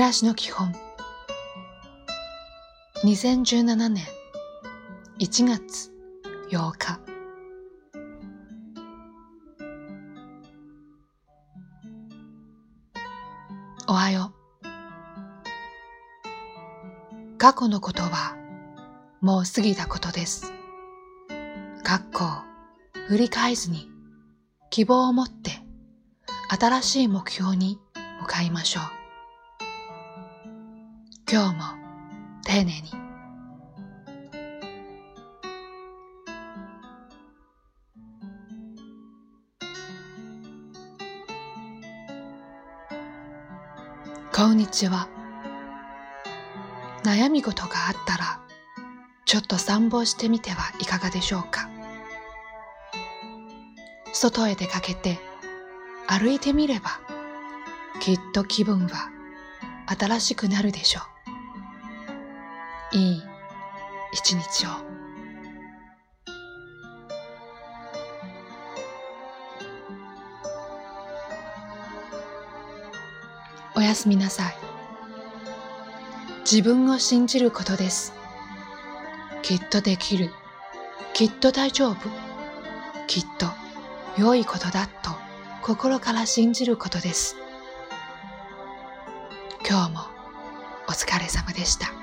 暮らしの基本。2017年1月8日。おはよう。過去のことはもう過ぎたことです。学校振り返ずに希望を持って新しい目標に向かいましょう。今日も丁寧に。こんにちは。悩み事があったらちょっと散歩してみてはいかがでしょうか。外へ出かけて歩いてみればきっと気分は新しくなるでしょう。いい一日を。おやすみなさい。自分を信じることです。きっとできる。きっと大丈夫。きっと良いことだと。心から信じることです。今日もお疲れ様でした。